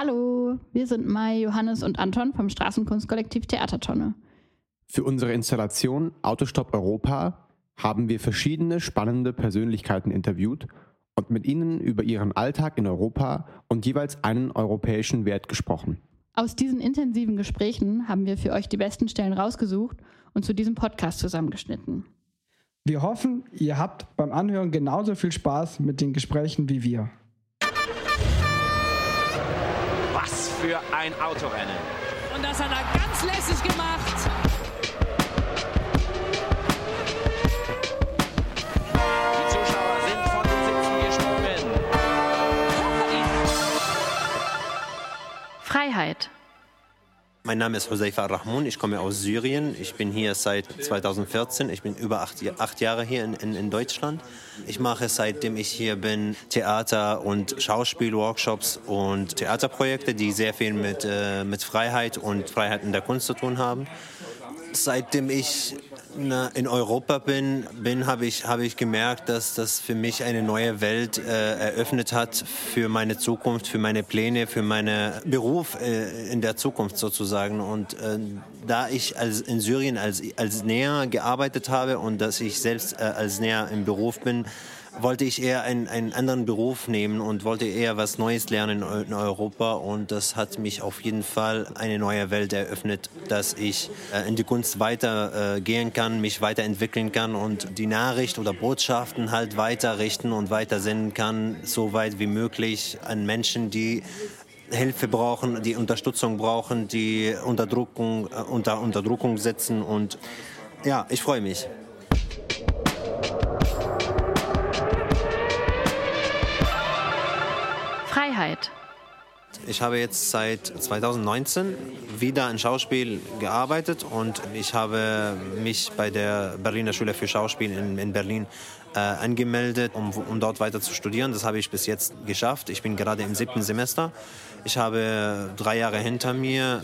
Hallo, wir sind Mai, Johannes und Anton vom Straßenkunstkollektiv Theatertonne. Für unsere Installation Autostopp Europa haben wir verschiedene spannende Persönlichkeiten interviewt und mit ihnen über ihren Alltag in Europa und jeweils einen europäischen Wert gesprochen. Aus diesen intensiven Gesprächen haben wir für euch die besten Stellen rausgesucht und zu diesem Podcast zusammengeschnitten. Wir hoffen, ihr habt beim Anhören genauso viel Spaß mit den Gesprächen wie wir. Für ein Autorennen. Und das hat er ganz lässig gemacht. Die Zuschauer sind von den Sitzen gesprungen. Freiheit. Mein Name ist Hoseifa Rahmoun, ich komme aus Syrien. Ich bin hier seit 2014. Ich bin über acht, acht Jahre hier in, in, in, Deutschland. Ich mache seitdem ich hier bin Theater- und Schauspielworkshops und Theaterprojekte, die sehr viel mit, äh, mit Freiheit und Freiheit in der Kunst zu tun haben. Seitdem ich in Europa bin, bin habe ich, hab ich gemerkt, dass das für mich eine neue Welt äh, eröffnet hat für meine Zukunft, für meine Pläne, für meinen Beruf äh, in der Zukunft sozusagen. Und äh, da ich als, in Syrien als, als Näher gearbeitet habe und dass ich selbst äh, als Näher im Beruf bin, wollte ich eher einen, einen anderen Beruf nehmen und wollte eher was Neues lernen in Europa. Und das hat mich auf jeden Fall eine neue Welt eröffnet, dass ich äh, in die Kunst weitergehen äh, kann, mich weiterentwickeln kann und die Nachricht oder Botschaften halt weiterrichten und weitersenden kann, so weit wie möglich an Menschen, die Hilfe brauchen, die Unterstützung brauchen, die Unterdrückung, äh, unter Unterdrückung sitzen. Und ja, ich freue mich. Freiheit. Ich habe jetzt seit 2019 wieder in Schauspiel gearbeitet und ich habe mich bei der Berliner Schule für Schauspiel in, in Berlin äh, angemeldet, um, um dort weiter zu studieren. Das habe ich bis jetzt geschafft. Ich bin gerade im siebten Semester. Ich habe drei Jahre hinter mir,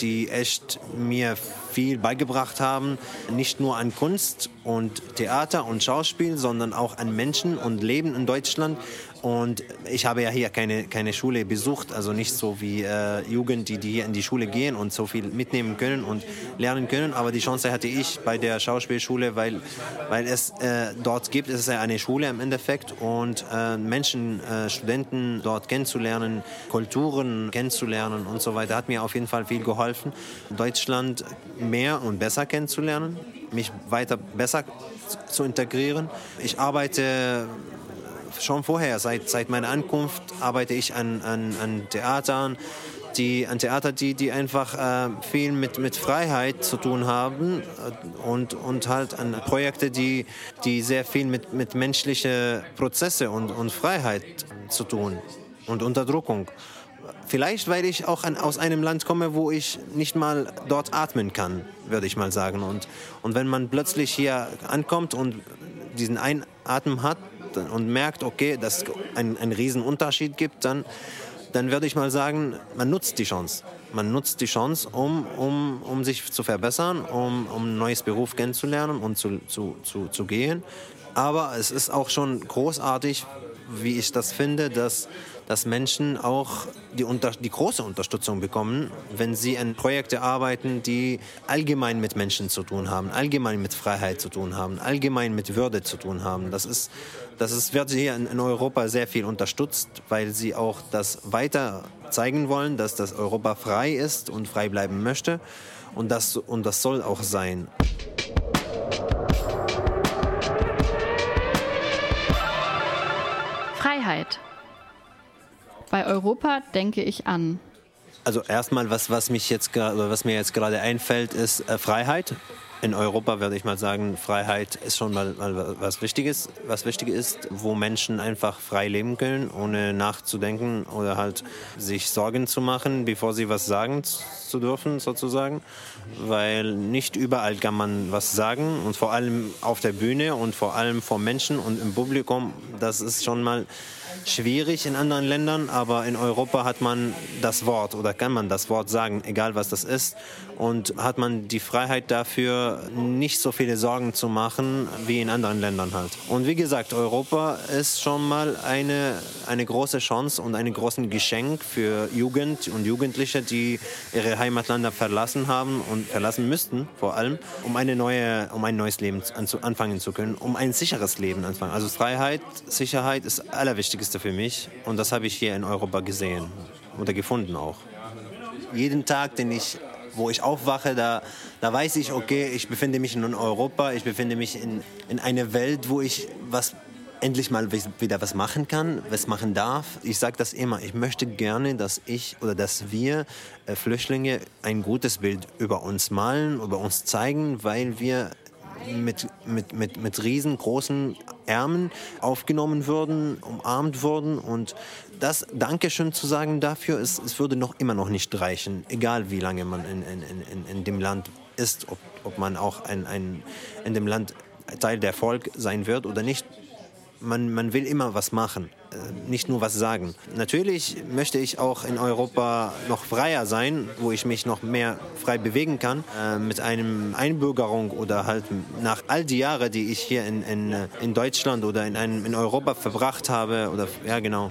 die echt mir viel beigebracht haben, nicht nur an Kunst und Theater und Schauspiel, sondern auch an Menschen und Leben in Deutschland. Und ich habe ja hier keine, keine Schule besucht, also nicht so wie äh, Jugend, die, die hier in die Schule gehen und so viel mitnehmen können und lernen können. Aber die Chance hatte ich bei der Schauspielschule, weil, weil es äh, dort gibt, es ist ja eine Schule im Endeffekt und äh, Menschen, äh, Studenten dort kennenzulernen, Kulturen kennenzulernen und so weiter, hat mir auf jeden Fall viel geholfen, Deutschland mehr und besser kennenzulernen, mich weiter besser zu integrieren. Ich arbeite schon vorher, seit, seit meiner Ankunft, arbeite ich an, an, an Theatern, die, an Theater, die, die einfach äh, viel mit, mit Freiheit zu tun haben äh, und, und halt an Projekte, die, die sehr viel mit, mit menschlichen Prozesse und, und Freiheit zu tun und Unterdrückung. Vielleicht, weil ich auch an, aus einem Land komme, wo ich nicht mal dort atmen kann, würde ich mal sagen. Und, und wenn man plötzlich hier ankommt und diesen Einatmen hat, und merkt, okay, dass es einen, einen riesen Unterschied gibt, dann, dann würde ich mal sagen, man nutzt die Chance. Man nutzt die Chance, um, um, um sich zu verbessern, um, um ein neues Beruf kennenzulernen und zu, zu, zu, zu gehen. Aber es ist auch schon großartig, wie ich das finde, dass dass Menschen auch die, unter, die große Unterstützung bekommen, wenn sie an Projekte arbeiten, die allgemein mit Menschen zu tun haben, allgemein mit Freiheit zu tun haben, allgemein mit Würde zu tun haben. Das ist, das ist, wird hier in, Europa sehr viel unterstützt, weil sie auch das weiter zeigen wollen, dass das Europa frei ist und frei bleiben möchte. Und das, und das soll auch sein. Freiheit. Bei Europa denke ich an. Also erstmal, was, was, mich jetzt, was mir jetzt gerade einfällt, ist äh, Freiheit. In Europa würde ich mal sagen, Freiheit ist schon mal, mal was Wichtiges, was wichtig ist, wo Menschen einfach frei leben können, ohne nachzudenken oder halt sich Sorgen zu machen, bevor sie was sagen zu dürfen, sozusagen. Weil nicht überall kann man was sagen und vor allem auf der Bühne und vor allem vor Menschen und im Publikum, das ist schon mal schwierig in anderen Ländern, aber in Europa hat man das Wort oder kann man das Wort sagen, egal was das ist. Und hat man die Freiheit dafür, nicht so viele Sorgen zu machen wie in anderen Ländern halt. Und wie gesagt, Europa ist schon mal eine, eine große Chance und ein großes Geschenk für Jugend und Jugendliche, die ihre Heimatländer verlassen haben und verlassen müssten, vor allem, um, eine neue, um ein neues Leben anfangen zu können, um ein sicheres Leben anfangen. Also Freiheit, Sicherheit ist das Allerwichtigste für mich und das habe ich hier in Europa gesehen oder gefunden auch. Jeden Tag, den ich wo ich aufwache, da, da weiß ich, okay, ich befinde mich in Europa, ich befinde mich in, in einer Welt, wo ich was endlich mal wieder was machen kann, was machen darf. Ich sage das immer, ich möchte gerne, dass ich oder dass wir äh, Flüchtlinge ein gutes Bild über uns malen, über uns zeigen, weil wir mit, mit, mit, mit riesengroßen Ärmen aufgenommen würden, umarmt wurden. Und das Dankeschön zu sagen dafür, es, es würde noch immer noch nicht reichen, egal wie lange man in, in, in, in dem Land ist, ob, ob man auch ein, ein, in dem Land Teil der Volk sein wird oder nicht man, man will immer was machen, nicht nur was sagen. Natürlich möchte ich auch in Europa noch freier sein, wo ich mich noch mehr frei bewegen kann, äh, mit einem Einbürgerung oder halt nach all die Jahre, die ich hier in, in, in Deutschland oder in, einem, in Europa verbracht habe, oder ja genau,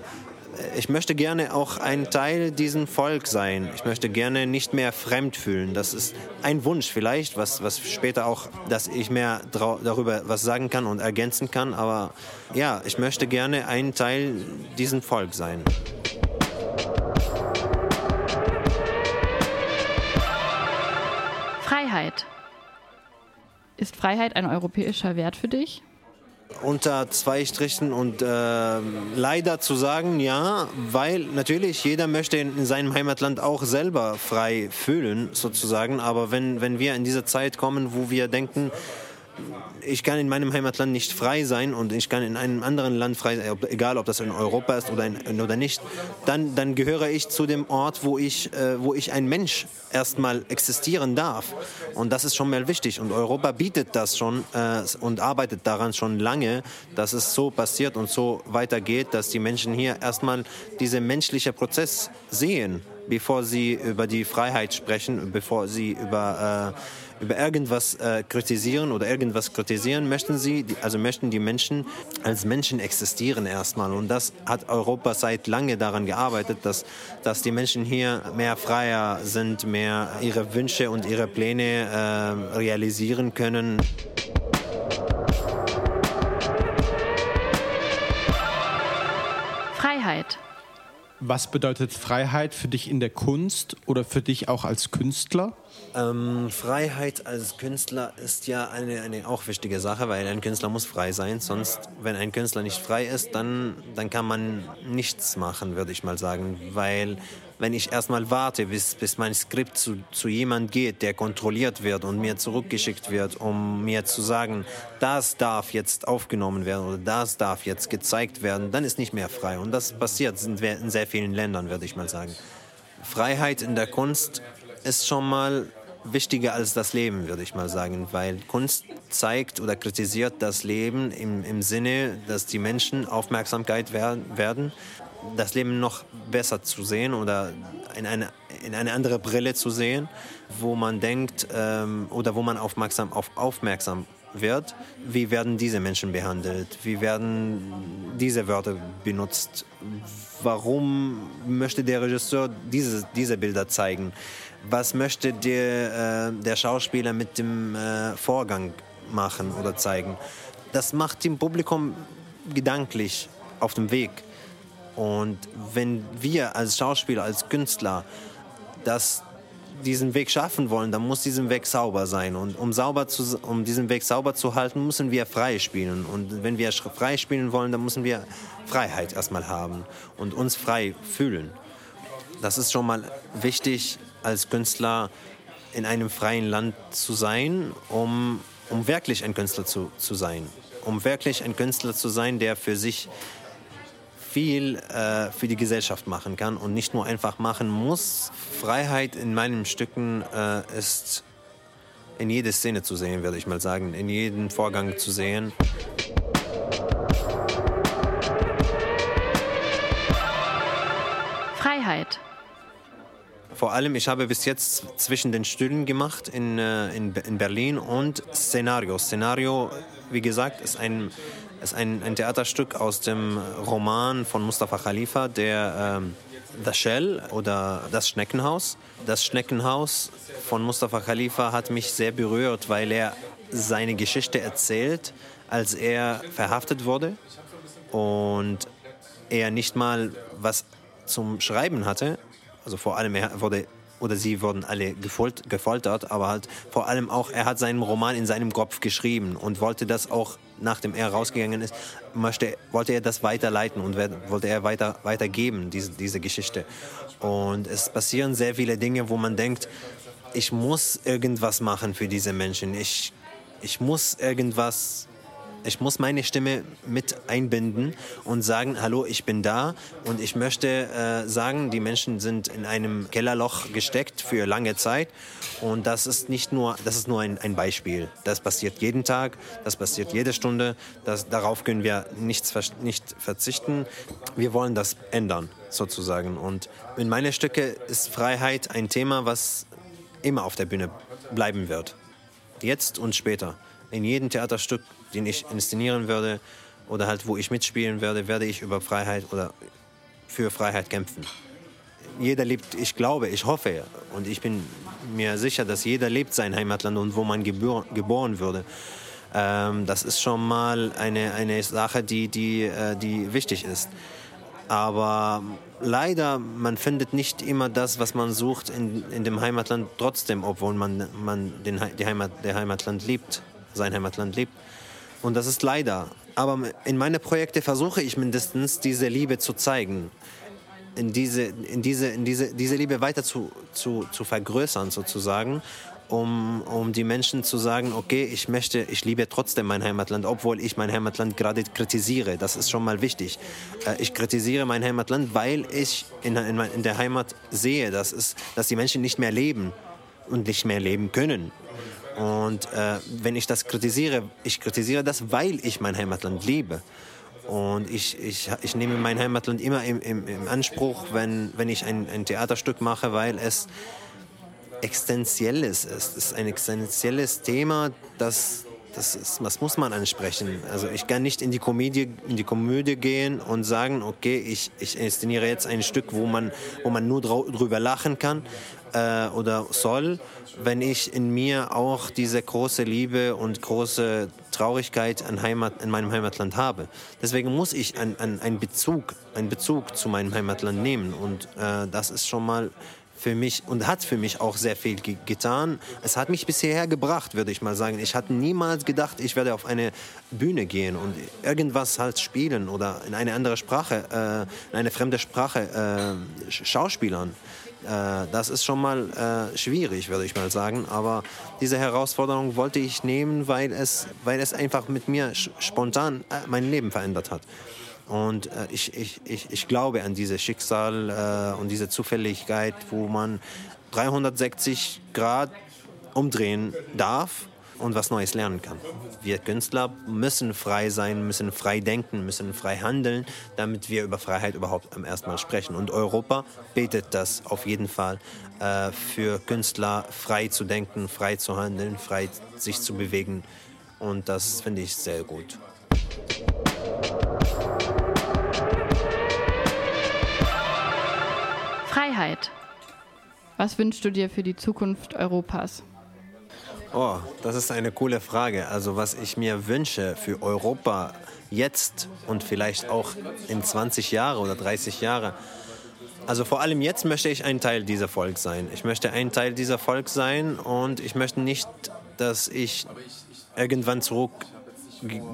ich möchte gerne auch ein Teil diesem Volk sein. Ich möchte gerne nicht mehr fremd fühlen. Das ist ein Wunsch vielleicht, was, was später auch, dass ich mehr darüber was sagen kann und ergänzen kann. Aber ja, ich möchte gerne ein Teil diesem Volk sein. Freiheit. Ist Freiheit ein europäischer Wert für dich? Unter zwei Strichen und äh, leider zu sagen, ja, weil natürlich jeder möchte in, in, seinem Heimatland auch selber frei fühlen, sozusagen. Aber wenn, wenn wir in diese Zeit kommen, wo wir denken, ich kann in meinem Heimatland nicht frei sein und ich kann in einem anderen Land frei sein, egal ob das in Europa ist oder, in, oder nicht, dann, dann gehöre ich zu dem Ort, wo ich, äh, wo ich ein Mensch erstmal existieren darf. Und das ist schon mal wichtig. Und Europa bietet das schon äh, und arbeitet daran schon lange, dass es so passiert und so weitergeht, dass die Menschen hier erstmal diesen menschlichen Prozess sehen, bevor sie über die Freiheit sprechen, bevor sie über äh, über irgendwas äh, kritisieren oder irgendwas kritisieren, möchten sie, also möchten die Menschen als Menschen existieren erstmal. Und das hat Europa seit lange daran gearbeitet, dass, dass die Menschen hier mehr freier sind, mehr ihre Wünsche und ihre Pläne äh, realisieren können. Freiheit. Was bedeutet Freiheit für dich in der Kunst oder für dich auch als Künstler? Ähm, Freiheit als Künstler ist ja eine, eine auch wichtige Sache, weil ein Künstler muss frei sein. Sonst, wenn ein Künstler nicht frei ist, dann, dann kann man nichts machen, würde ich mal sagen. Weil wenn ich erstmal warte, bis, bis mein Skript zu, zu jemand geht, der kontrolliert wird und mir zurückgeschickt wird, um mir zu sagen, das darf jetzt aufgenommen werden oder das darf jetzt gezeigt werden, dann ist nicht mehr frei. Und das passiert in sehr vielen Ländern, würde ich mal sagen. Freiheit in der Kunst ist schon mal wichtiger als das Leben, würde ich mal sagen, weil Kunst zeigt oder kritisiert das Leben im, im Sinne, dass die Menschen Aufmerksamkeit werden, das Leben noch besser zu sehen oder in eine, in eine andere Brille zu sehen, wo man denkt ähm, oder wo man aufmerksam, auf, aufmerksam wird, wie werden diese Menschen behandelt, wie werden diese Wörter benutzt, warum möchte der Regisseur diese, diese Bilder zeigen was möchte der, äh, der Schauspieler mit dem äh, Vorgang machen oder zeigen. Das macht dem Publikum gedanklich auf dem Weg. Und wenn wir als Schauspieler, als Künstler das, diesen Weg schaffen wollen, dann muss dieser Weg sauber sein. Und um, sauber zu, um diesen Weg sauber zu halten, müssen wir frei spielen. Und wenn wir frei spielen wollen, dann müssen wir Freiheit erstmal haben und uns frei fühlen. Das ist schon mal wichtig, als Künstler in einem freien Land zu sein, um, um wirklich ein Künstler zu, zu sein. Um wirklich ein Künstler zu sein, der für sich viel äh, für die Gesellschaft machen kann und nicht nur einfach machen muss. Freiheit in meinen Stücken äh, ist in jeder Szene zu sehen, würde ich mal sagen, in jedem Vorgang zu sehen. Freiheit. Vor allem, ich habe bis jetzt zwischen den Stühlen gemacht in, äh, in, in Berlin und Szenario. Szenario, wie gesagt, ist ein, ist ein, ein Theaterstück aus dem Roman von Mustafa Khalifa, der ähm, The Shell oder Das Schneckenhaus. Das Schneckenhaus von Mustafa Khalifa hat mich sehr berührt, weil er seine Geschichte erzählt, als er verhaftet wurde und er nicht mal was zum Schreiben hatte. Also vor allem er wurde oder sie wurden alle gefolt, gefoltert, aber halt vor allem auch er hat seinen Roman in seinem Kopf geschrieben und wollte das auch nachdem er rausgegangen ist, möchte, wollte er das weiterleiten und wollte er weiter, weitergeben, diese, diese Geschichte. Und es passieren sehr viele Dinge, wo man denkt, ich muss irgendwas machen für diese Menschen. Ich, ich muss irgendwas ich muss meine Stimme mit einbinden und sagen, hallo, ich bin da und ich möchte äh, sagen, die Menschen sind in einem Kellerloch gesteckt für lange Zeit und das ist nicht nur, das ist nur ein, ein Beispiel. Das passiert jeden Tag, das passiert jede Stunde, das, darauf können wir nichts, nicht verzichten. Wir wollen das ändern, sozusagen. Und in meinen Stücke ist Freiheit ein Thema, was immer auf der Bühne bleiben wird. Jetzt und später. In jedem Theaterstück den ich inszenieren würde oder halt wo ich mitspielen werde, werde ich über Freiheit oder für Freiheit kämpfen. Jeder lebt, ich glaube, ich hoffe und ich bin mir sicher, dass jeder lebt sein Heimatland und wo man gebor geboren würde. Ähm, das ist schon mal eine, eine Sache, die, die, äh, die wichtig ist. Aber leider, man findet nicht immer das, was man sucht in, in dem Heimatland trotzdem, obwohl man, man den, die Heimat, der Heimatland liebt, sein Heimatland liebt. Und das ist leider. Aber in meinen Projekten versuche ich mindestens diese Liebe zu zeigen. In diese, in diese, in diese, diese Liebe weiter zu, zu, zu vergrößern sozusagen, um, um die Menschen zu sagen, okay, ich möchte, ich liebe trotzdem mein Heimatland, obwohl ich mein Heimatland gerade kritisiere. Das ist schon mal wichtig. Äh, ich kritisiere mein Heimatland, weil ich in, in, in der Heimat sehe, dass, es, dass die Menschen nicht mehr leben und nicht mehr leben können. Und äh, wenn ich das kritisiere, ich kritisiere das, weil ich mein Heimatland liebe. Und ich, ich, ich nehme mein Heimatland immer im, im, im Anspruch, wenn, wenn ich ein, ein Theaterstück mache, weil es existenzielles ist. Es ist ein existenzielles Thema, das, das, ist, das muss man ansprechen. Also ich kann nicht in die Komödie, in die Komödie gehen und sagen, okay, ich, ich inszeniere jetzt ein Stück, wo man, wo man nur drüber lachen kann äh, oder soll, wenn ich in mir auch diese große Liebe und große Traurigkeit an Heimat, in meinem Heimatland habe. Deswegen muss ich einen Bezug, einen Bezug zu meinem Heimatland nehmen und äh, das ist schon mal für mich und hat für mich auch sehr viel ge getan. Es hat mich bisher gebracht, würde ich mal sagen. Ich hatte niemals gedacht, ich werde auf eine Bühne gehen und irgendwas halt spielen oder in eine andere Sprache, äh, in eine fremde Sprache äh, schauspielern. Äh, das ist schon mal äh, schwierig, würde ich mal sagen. Aber diese Herausforderung wollte ich nehmen, weil es, weil es einfach mit mir spontan äh, mein Leben verändert hat. Und äh, ich, ich, ich, ich glaube an dieses Schicksal äh, und diese Zufälligkeit, wo man 360 Grad umdrehen darf und was Neues lernen kann. Wir Künstler müssen frei sein, müssen frei denken, müssen frei handeln, damit wir über Freiheit überhaupt am ersten Mal sprechen. Und Europa betet das auf jeden Fall äh, für Künstler, frei zu denken, frei zu handeln, frei sich zu bewegen. Und das finde ich sehr gut. Freiheit. Was wünschst du dir für die Zukunft Europas? Oh, das ist eine coole Frage. Also was ich mir wünsche für Europa jetzt und vielleicht auch in 20 Jahre oder 30 Jahre. Also vor allem jetzt möchte ich ein Teil dieser Volk sein. Ich möchte ein Teil dieser Volk sein und ich möchte nicht, dass ich irgendwann zurück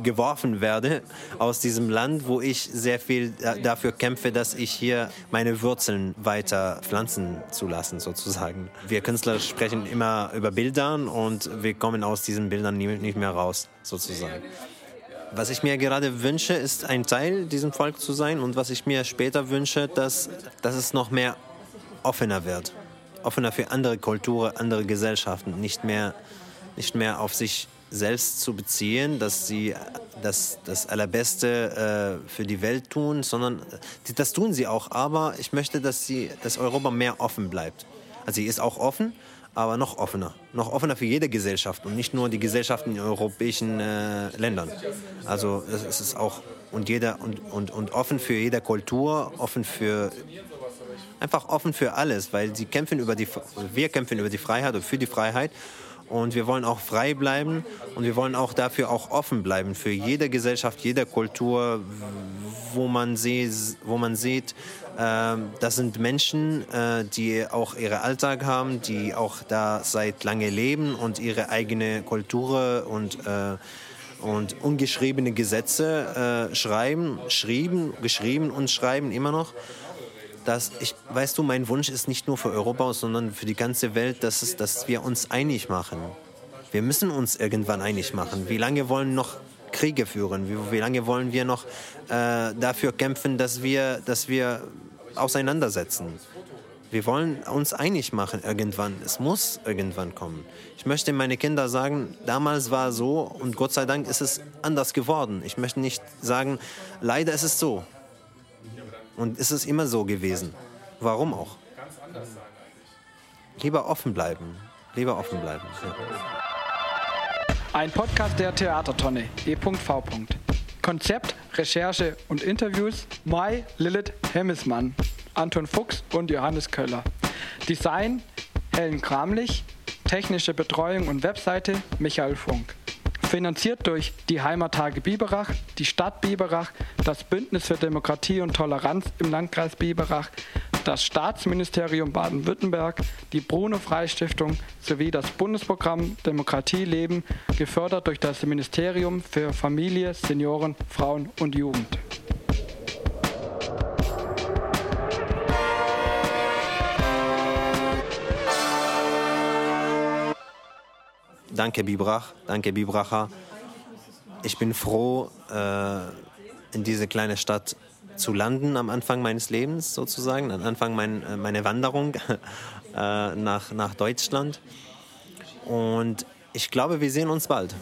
geworfen werde aus diesem Land, wo ich sehr viel dafür kämpfe, dass ich hier meine Wurzeln weiter pflanzen zu lassen, sozusagen. Wir Künstler sprechen immer über Bildern und wir kommen aus diesen Bildern nicht mehr raus, sozusagen. Was ich mir gerade wünsche, ist ein Teil diesem Volk zu sein und was ich mir später wünsche, dass, dass es noch mehr offener wird. Offener für andere Kulturen, andere Gesellschaften, nicht mehr, nicht mehr auf sich selbst zu beziehen, dass sie das, das Allerbeste äh, für die Welt tun, sondern die, das tun sie auch. Aber ich möchte, dass, sie, dass Europa mehr offen bleibt. Also sie ist auch offen, aber noch offener. Noch offener für jede Gesellschaft und nicht nur die Gesellschaften in europäischen äh, Ländern. Also es ist auch und, jeder, und, und, und offen für jede Kultur, offen für einfach offen für alles, weil sie kämpfen über die, wir kämpfen über die Freiheit und für die Freiheit und wir wollen auch frei bleiben und wir wollen auch dafür auch offen bleiben für jede Gesellschaft, jede Kultur, wo man sieht, wo man sieht, äh, das sind Menschen, äh, die auch ihren Alltag haben, die auch da seit lange leben und ihre eigene Kultur und äh, und ungeschriebene Gesetze äh, schreiben, schrieben, geschrieben und schreiben immer noch dass ich, weißt du, mein Wunsch ist nicht nur für Europa, sondern für die ganze Welt, dass, es, dass wir uns einig machen. Wir müssen uns irgendwann einig machen. Wie lange wollen noch Kriege führen? Wie, wie lange wollen wir noch äh, dafür kämpfen, dass wir, dass wir auseinandersetzen? Wir wollen uns einig machen irgendwann. Es muss irgendwann kommen. Ich möchte meine Kinder sagen, damals war so und Gott sei Dank ist es anders geworden. Ich möchte nicht sagen, leider ist es so. Und ist es immer so gewesen. Warum auch? Lieber offen bleiben. Lieber offen bleiben. Ja. Ein Podcast der Theatertonne e.v. Konzept, Recherche und Interviews Mai Lilith Hemmesmann, Anton Fuchs und Johannes Köller. Design Helen Kramlich, technische Betreuung und Webseite Michael Funk. Finanziert durch die Heimattage Biberach, die Stadt Biberach, das Bündnis für Demokratie und Toleranz im Landkreis Biberach, das Staatsministerium Baden-Württemberg, die Bruno-Frei-Stiftung sowie das Bundesprogramm Demokratie leben, gefördert durch das Ministerium für Familie, Senioren, Frauen und Jugend. Danke Bibrach, danke Bibracher. Ich bin froh, äh, in diese kleine Stadt zu landen am Anfang meines Lebens sozusagen, am Anfang mein, äh, meiner Wanderung äh, nach, nach Deutschland. Und ich glaube, wir sehen uns bald.